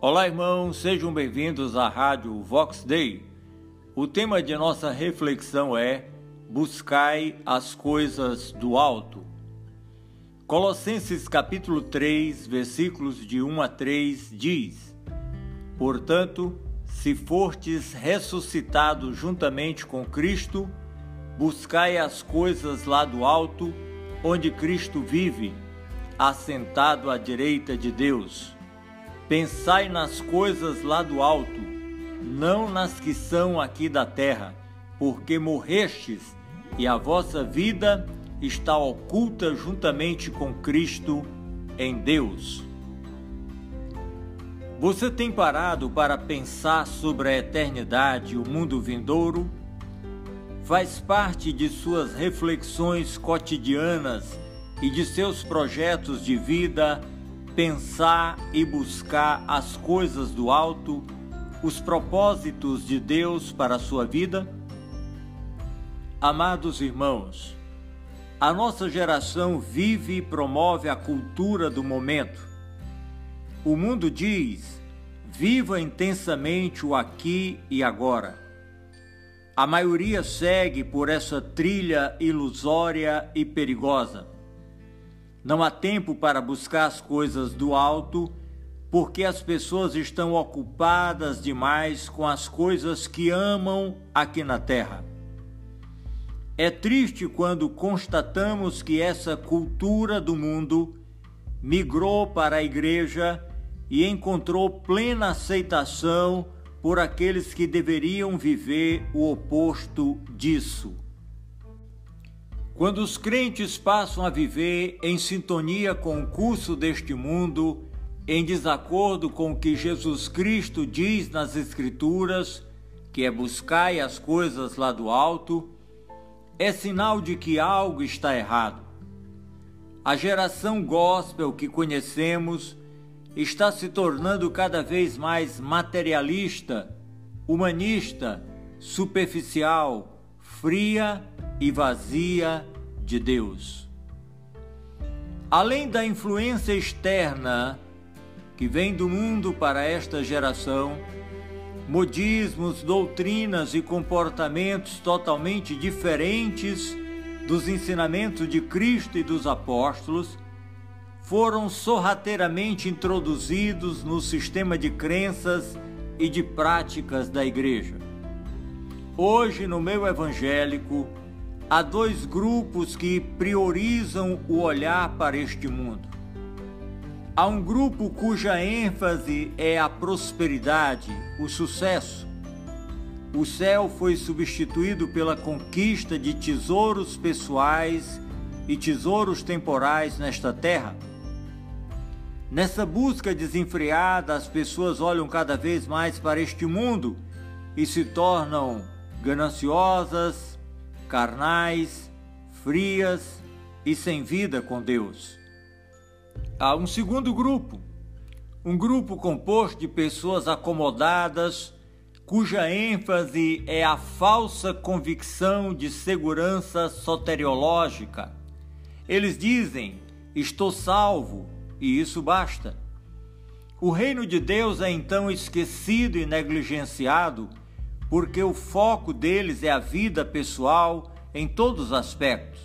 Olá, irmãos, sejam bem-vindos à Rádio Vox Day. O tema de nossa reflexão é Buscai as coisas do alto. Colossenses capítulo 3, versículos de 1 a 3 diz: Portanto, se fortes ressuscitados juntamente com Cristo, buscai as coisas lá do alto, onde Cristo vive, assentado à direita de Deus. Pensai nas coisas lá do alto, não nas que são aqui da terra, porque morrestes e a vossa vida está oculta juntamente com Cristo em Deus. Você tem parado para pensar sobre a eternidade e o mundo vindouro? Faz parte de suas reflexões cotidianas e de seus projetos de vida pensar e buscar as coisas do alto, os propósitos de Deus para a sua vida? Amados irmãos, a nossa geração vive e promove a cultura do momento. O mundo diz: viva intensamente o aqui e agora. A maioria segue por essa trilha ilusória e perigosa. Não há tempo para buscar as coisas do alto, porque as pessoas estão ocupadas demais com as coisas que amam aqui na terra. É triste quando constatamos que essa cultura do mundo migrou para a igreja e encontrou plena aceitação por aqueles que deveriam viver o oposto disso. Quando os crentes passam a viver em sintonia com o curso deste mundo, em desacordo com o que Jesus Cristo diz nas Escrituras, que é buscar as coisas lá do alto, é sinal de que algo está errado. A geração gospel que conhecemos está se tornando cada vez mais materialista, humanista, superficial, fria e vazia de Deus. Além da influência externa que vem do mundo para esta geração, modismos, doutrinas e comportamentos totalmente diferentes dos ensinamentos de Cristo e dos apóstolos foram sorrateiramente introduzidos no sistema de crenças e de práticas da igreja. Hoje, no meio evangélico, há dois grupos que priorizam o olhar para este mundo. Há um grupo cuja ênfase é a prosperidade, o sucesso. O céu foi substituído pela conquista de tesouros pessoais e tesouros temporais nesta terra. Nessa busca desenfreada, as pessoas olham cada vez mais para este mundo e se tornam gananciosas, carnais, frias e sem vida com Deus. Há um segundo grupo, um grupo composto de pessoas acomodadas, cuja ênfase é a falsa convicção de segurança soteriológica. Eles dizem: estou salvo, e isso basta. O reino de Deus é então esquecido e negligenciado, porque o foco deles é a vida pessoal em todos os aspectos.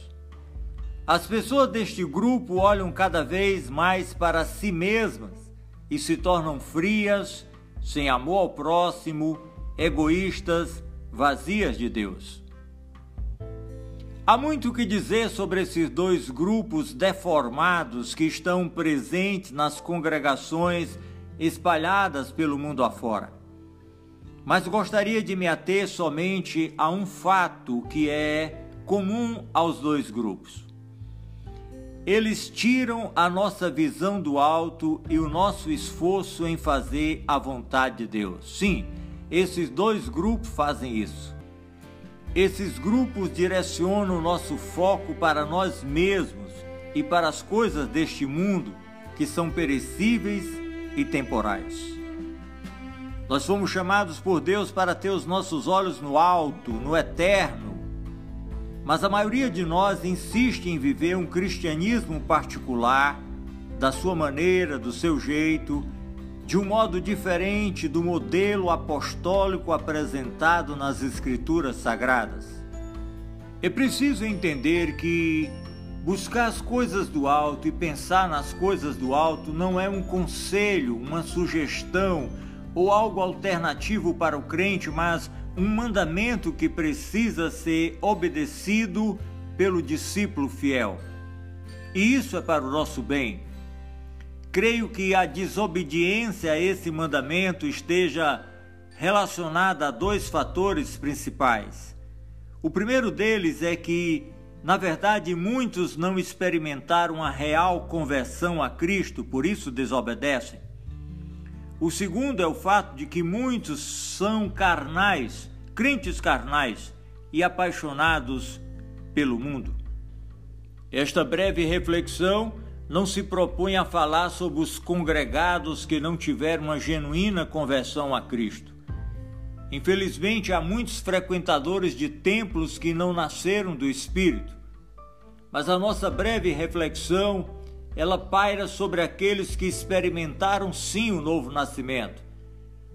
As pessoas deste grupo olham cada vez mais para si mesmas e se tornam frias, sem amor ao próximo, egoístas, vazias de Deus. Há muito o que dizer sobre esses dois grupos deformados que estão presentes nas congregações espalhadas pelo mundo afora. Mas gostaria de me ater somente a um fato que é comum aos dois grupos. Eles tiram a nossa visão do alto e o nosso esforço em fazer a vontade de Deus. Sim, esses dois grupos fazem isso. Esses grupos direcionam o nosso foco para nós mesmos e para as coisas deste mundo que são perecíveis e temporais. Nós fomos chamados por Deus para ter os nossos olhos no alto, no eterno, mas a maioria de nós insiste em viver um cristianismo particular, da sua maneira, do seu jeito, de um modo diferente do modelo apostólico apresentado nas Escrituras Sagradas. É preciso entender que buscar as coisas do alto e pensar nas coisas do alto não é um conselho, uma sugestão ou algo alternativo para o crente, mas um mandamento que precisa ser obedecido pelo discípulo fiel. E isso é para o nosso bem. Creio que a desobediência a esse mandamento esteja relacionada a dois fatores principais. O primeiro deles é que, na verdade, muitos não experimentaram a real conversão a Cristo, por isso desobedecem. O segundo é o fato de que muitos são carnais, crentes carnais e apaixonados pelo mundo. Esta breve reflexão não se propõe a falar sobre os congregados que não tiveram uma genuína conversão a Cristo. Infelizmente, há muitos frequentadores de templos que não nasceram do Espírito. Mas a nossa breve reflexão, ela paira sobre aqueles que experimentaram sim o novo nascimento,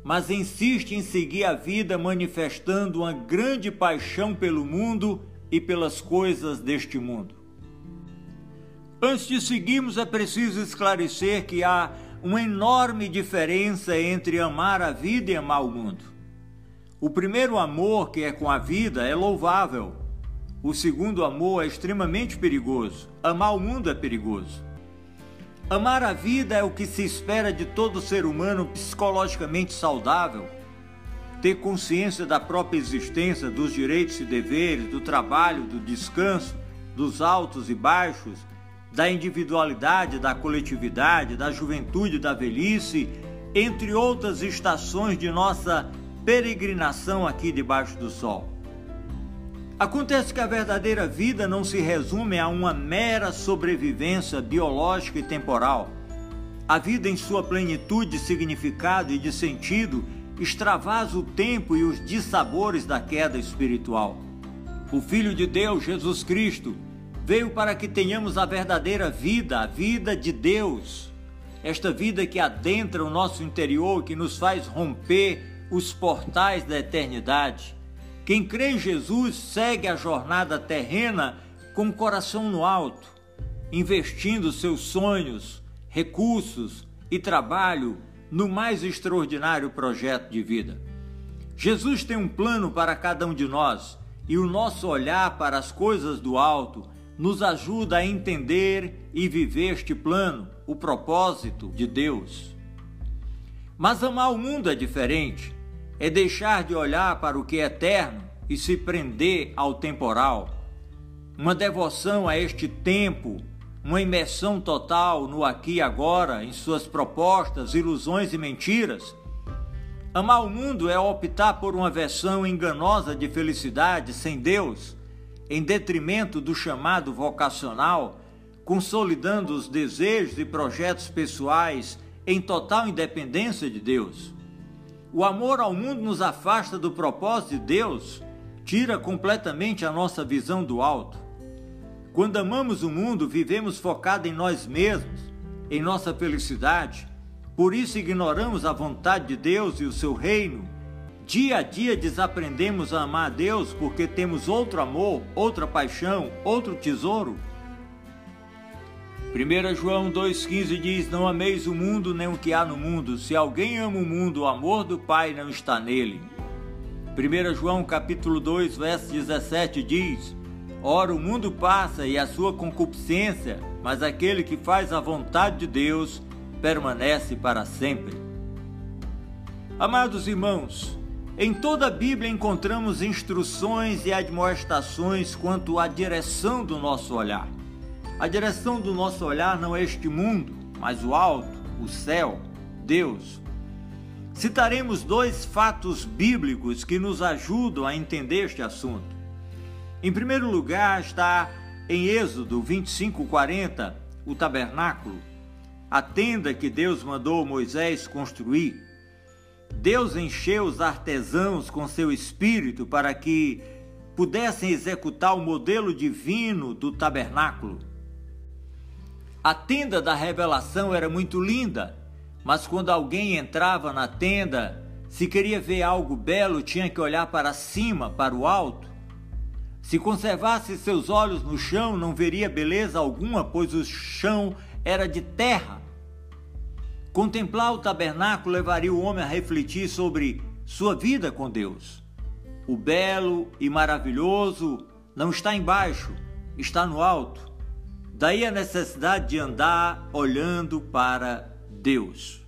mas insiste em seguir a vida manifestando uma grande paixão pelo mundo e pelas coisas deste mundo. Antes de seguirmos, é preciso esclarecer que há uma enorme diferença entre amar a vida e amar o mundo. O primeiro amor, que é com a vida, é louvável. O segundo amor é extremamente perigoso. Amar o mundo é perigoso. Amar a vida é o que se espera de todo ser humano psicologicamente saudável ter consciência da própria existência, dos direitos e deveres, do trabalho, do descanso, dos altos e baixos, da individualidade, da coletividade, da juventude, da velhice, entre outras estações de nossa peregrinação aqui debaixo do sol. Acontece que a verdadeira vida não se resume a uma mera sobrevivência biológica e temporal. A vida, em sua plenitude de significado e de sentido, extravasa o tempo e os dissabores da queda espiritual. O Filho de Deus, Jesus Cristo, veio para que tenhamos a verdadeira vida, a vida de Deus. Esta vida que adentra o nosso interior, que nos faz romper os portais da eternidade. Quem crê em Jesus segue a jornada terrena com o coração no alto, investindo seus sonhos, recursos e trabalho no mais extraordinário projeto de vida. Jesus tem um plano para cada um de nós e o nosso olhar para as coisas do alto nos ajuda a entender e viver este plano, o propósito de Deus. Mas amar o mundo é diferente, é deixar de olhar para o que é eterno e se prender ao temporal. Uma devoção a este tempo uma imersão total no aqui e agora, em suas propostas, ilusões e mentiras. Amar o mundo é optar por uma versão enganosa de felicidade sem Deus, em detrimento do chamado vocacional, consolidando os desejos e projetos pessoais em total independência de Deus. O amor ao mundo nos afasta do propósito de Deus, tira completamente a nossa visão do alto. Quando amamos o mundo, vivemos focados em nós mesmos, em nossa felicidade. Por isso ignoramos a vontade de Deus e o seu reino. Dia a dia desaprendemos a amar a Deus porque temos outro amor, outra paixão, outro tesouro. 1 João 2,15 diz: Não ameis o mundo nem o que há no mundo. Se alguém ama o mundo, o amor do Pai não está nele. 1 João capítulo 2, verso 17 diz: Ora, o mundo passa e a sua concupiscência, mas aquele que faz a vontade de Deus permanece para sempre. Amados irmãos, em toda a Bíblia encontramos instruções e admoestações quanto à direção do nosso olhar. A direção do nosso olhar não é este mundo, mas o alto, o céu, Deus. Citaremos dois fatos bíblicos que nos ajudam a entender este assunto. Em primeiro lugar está em Êxodo 25:40, o tabernáculo, a tenda que Deus mandou Moisés construir. Deus encheu os artesãos com seu espírito para que pudessem executar o modelo divino do tabernáculo. A tenda da revelação era muito linda, mas quando alguém entrava na tenda, se queria ver algo belo, tinha que olhar para cima, para o alto. Se conservasse seus olhos no chão, não veria beleza alguma, pois o chão era de terra. Contemplar o tabernáculo levaria o homem a refletir sobre sua vida com Deus. O belo e maravilhoso não está embaixo, está no alto. Daí a necessidade de andar olhando para Deus.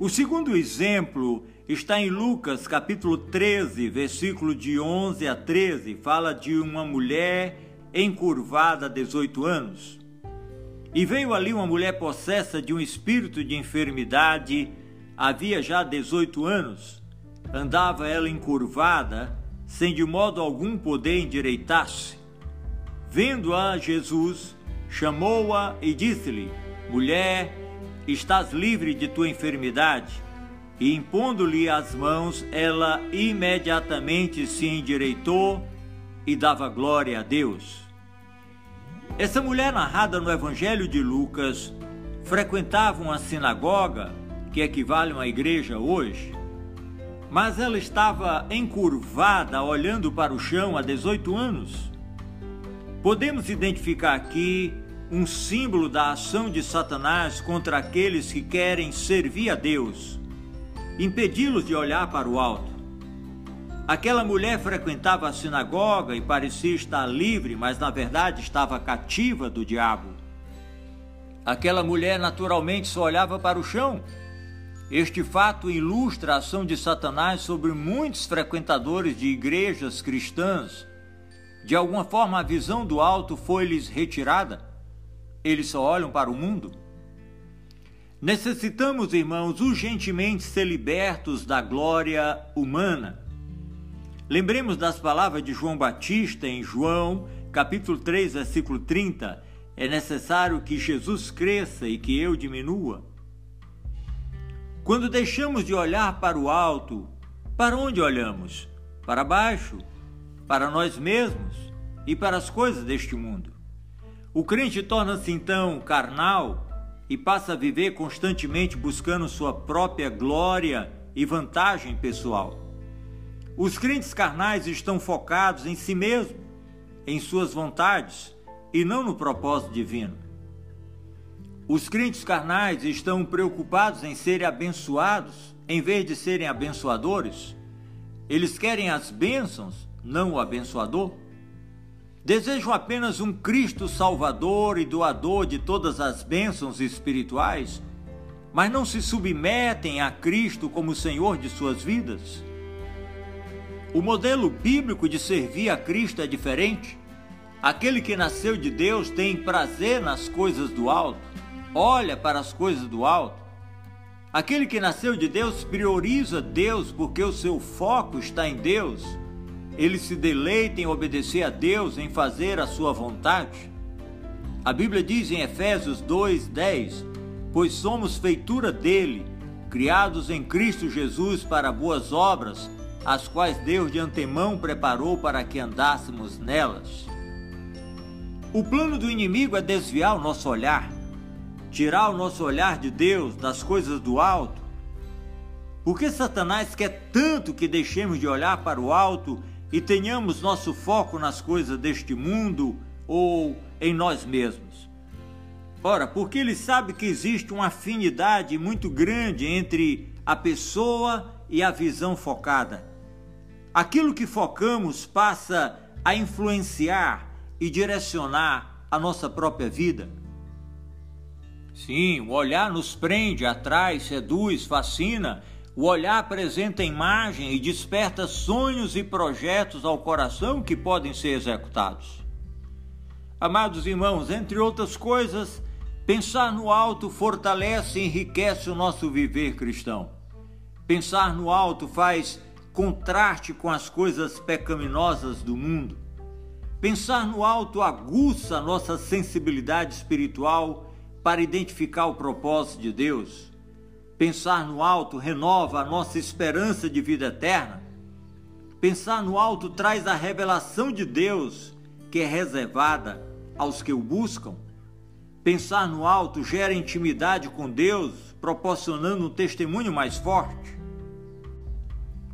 O segundo exemplo está em Lucas capítulo 13, versículo de 11 a 13, fala de uma mulher encurvada há 18 anos. E veio ali uma mulher possessa de um espírito de enfermidade, havia já 18 anos. Andava ela encurvada, sem de modo algum poder endireitar-se. Vendo-a Jesus, chamou-a e disse-lhe: Mulher, estás livre de tua enfermidade. E impondo-lhe as mãos, ela imediatamente se endireitou e dava glória a Deus. Essa mulher narrada no Evangelho de Lucas frequentava uma sinagoga, que equivale a uma igreja hoje, mas ela estava encurvada, olhando para o chão há 18 anos. Podemos identificar aqui um símbolo da ação de Satanás contra aqueles que querem servir a Deus, impedi-los de olhar para o alto. Aquela mulher frequentava a sinagoga e parecia estar livre, mas na verdade estava cativa do diabo. Aquela mulher naturalmente só olhava para o chão. Este fato ilustra a ação de Satanás sobre muitos frequentadores de igrejas cristãs de alguma forma a visão do alto foi-lhes retirada? Eles só olham para o mundo? Necessitamos, irmãos, urgentemente ser libertos da glória humana. Lembremos das palavras de João Batista em João, capítulo 3, versículo 30. É necessário que Jesus cresça e que eu diminua. Quando deixamos de olhar para o alto, para onde olhamos? Para baixo? Para nós mesmos e para as coisas deste mundo. O crente torna-se então carnal e passa a viver constantemente buscando sua própria glória e vantagem pessoal. Os crentes carnais estão focados em si mesmo, em suas vontades e não no propósito divino. Os crentes carnais estão preocupados em serem abençoados em vez de serem abençoadores. Eles querem as bênçãos não o abençoador? Desejam apenas um Cristo salvador e doador de todas as bênçãos espirituais, mas não se submetem a Cristo como Senhor de suas vidas? O modelo bíblico de servir a Cristo é diferente. Aquele que nasceu de Deus tem prazer nas coisas do alto, olha para as coisas do alto. Aquele que nasceu de Deus prioriza Deus porque o seu foco está em Deus ele se deleita em obedecer a Deus, em fazer a sua vontade? A Bíblia diz em Efésios 2:10: Pois somos feitura dele, criados em Cristo Jesus para boas obras, as quais Deus de antemão preparou para que andássemos nelas. O plano do inimigo é desviar o nosso olhar, tirar o nosso olhar de Deus, das coisas do alto. Porque Satanás quer tanto que deixemos de olhar para o alto e tenhamos nosso foco nas coisas deste mundo ou em nós mesmos. Ora, porque ele sabe que existe uma afinidade muito grande entre a pessoa e a visão focada. Aquilo que focamos passa a influenciar e direcionar a nossa própria vida. Sim, o olhar nos prende, atrai, seduz, fascina o olhar apresenta imagem e desperta sonhos e projetos ao coração que podem ser executados. Amados irmãos, entre outras coisas, pensar no alto fortalece e enriquece o nosso viver cristão. Pensar no alto faz contraste com as coisas pecaminosas do mundo. Pensar no alto aguça a nossa sensibilidade espiritual para identificar o propósito de Deus. Pensar no alto renova a nossa esperança de vida eterna. Pensar no alto traz a revelação de Deus que é reservada aos que o buscam. Pensar no alto gera intimidade com Deus, proporcionando um testemunho mais forte.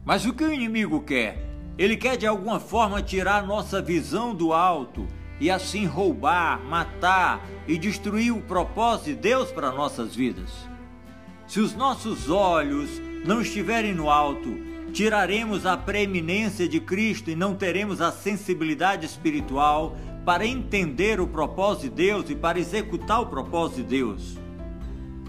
Mas o que o inimigo quer? Ele quer de alguma forma tirar nossa visão do alto e assim roubar, matar e destruir o propósito de Deus para nossas vidas. Se os nossos olhos não estiverem no alto, tiraremos a preeminência de Cristo e não teremos a sensibilidade espiritual para entender o propósito de Deus e para executar o propósito de Deus.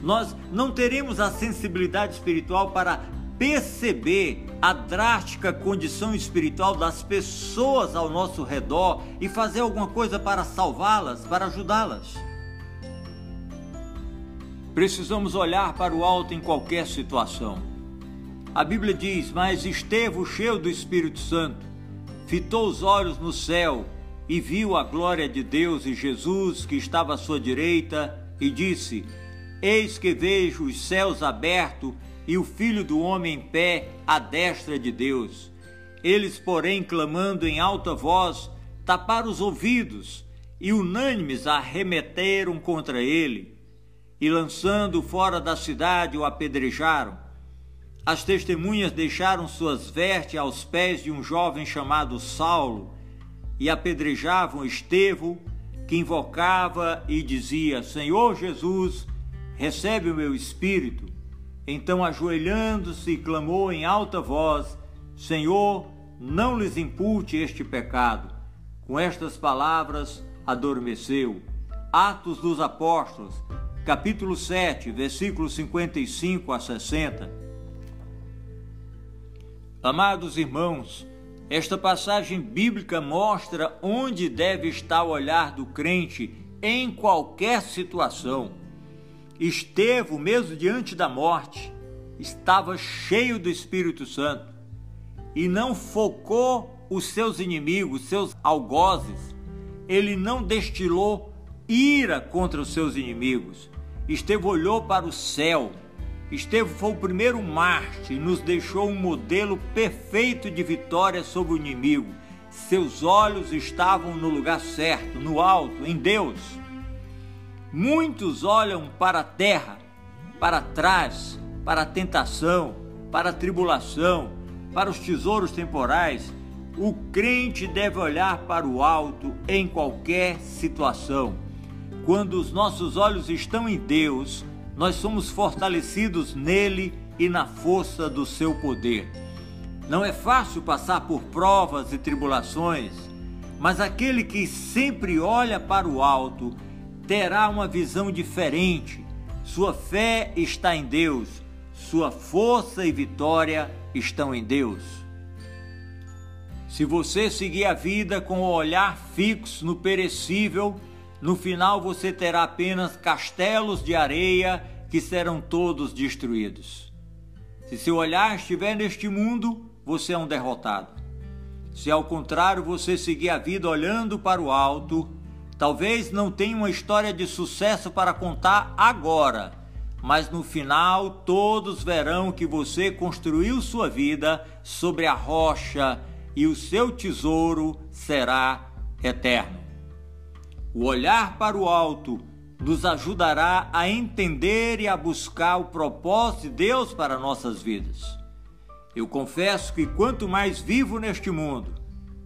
Nós não teremos a sensibilidade espiritual para perceber a drástica condição espiritual das pessoas ao nosso redor e fazer alguma coisa para salvá-las, para ajudá-las. Precisamos olhar para o alto em qualquer situação. A Bíblia diz: Mas Estevão, cheio do Espírito Santo, fitou os olhos no céu e viu a glória de Deus e Jesus que estava à sua direita, e disse: Eis que vejo os céus abertos e o Filho do Homem em pé à destra de Deus. Eles, porém, clamando em alta voz, taparam os ouvidos e unânimes arremeteram contra ele, e lançando fora da cidade o apedrejaram. As testemunhas deixaram suas vestes aos pés de um jovem chamado Saulo e apedrejavam Estevão, que invocava e dizia: Senhor Jesus, recebe o meu espírito. Então, ajoelhando-se, clamou em alta voz: Senhor, não lhes impute este pecado. Com estas palavras, adormeceu. Atos dos Apóstolos, capítulo 7, versículos 55 a 60. Amados irmãos, esta passagem bíblica mostra onde deve estar o olhar do crente em qualquer situação. Estevão, mesmo diante da morte, estava cheio do Espírito Santo e não focou os seus inimigos, seus algozes. Ele não destilou ira contra os seus inimigos. Estevão olhou para o céu. Estevão foi o primeiro mártir e nos deixou um modelo perfeito de vitória sobre o inimigo. Seus olhos estavam no lugar certo, no alto, em Deus. Muitos olham para a terra, para trás, para a tentação, para a tribulação, para os tesouros temporais. O crente deve olhar para o alto em qualquer situação. Quando os nossos olhos estão em Deus, nós somos fortalecidos nele e na força do seu poder. Não é fácil passar por provas e tribulações, mas aquele que sempre olha para o alto terá uma visão diferente. Sua fé está em Deus, sua força e vitória estão em Deus. Se você seguir a vida com o olhar fixo no perecível, no final você terá apenas castelos de areia que serão todos destruídos. Se seu olhar estiver neste mundo, você é um derrotado. Se ao contrário você seguir a vida olhando para o alto, Talvez não tenha uma história de sucesso para contar agora, mas no final todos verão que você construiu sua vida sobre a rocha e o seu tesouro será eterno. O olhar para o alto nos ajudará a entender e a buscar o propósito de Deus para nossas vidas. Eu confesso que quanto mais vivo neste mundo,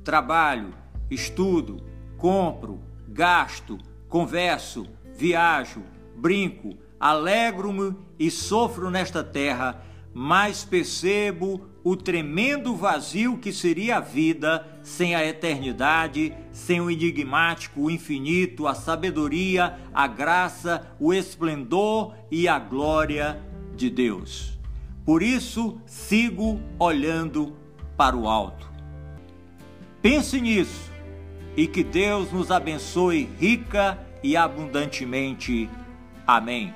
trabalho, estudo, compro, gasto, converso, viajo, brinco, alegro-me e sofro nesta terra, mas percebo o tremendo vazio que seria a vida sem a eternidade, sem o enigmático, o infinito, a sabedoria, a graça, o esplendor e a glória de Deus. Por isso, sigo olhando para o alto. Pense nisso e que Deus nos abençoe rica e abundantemente. Amém.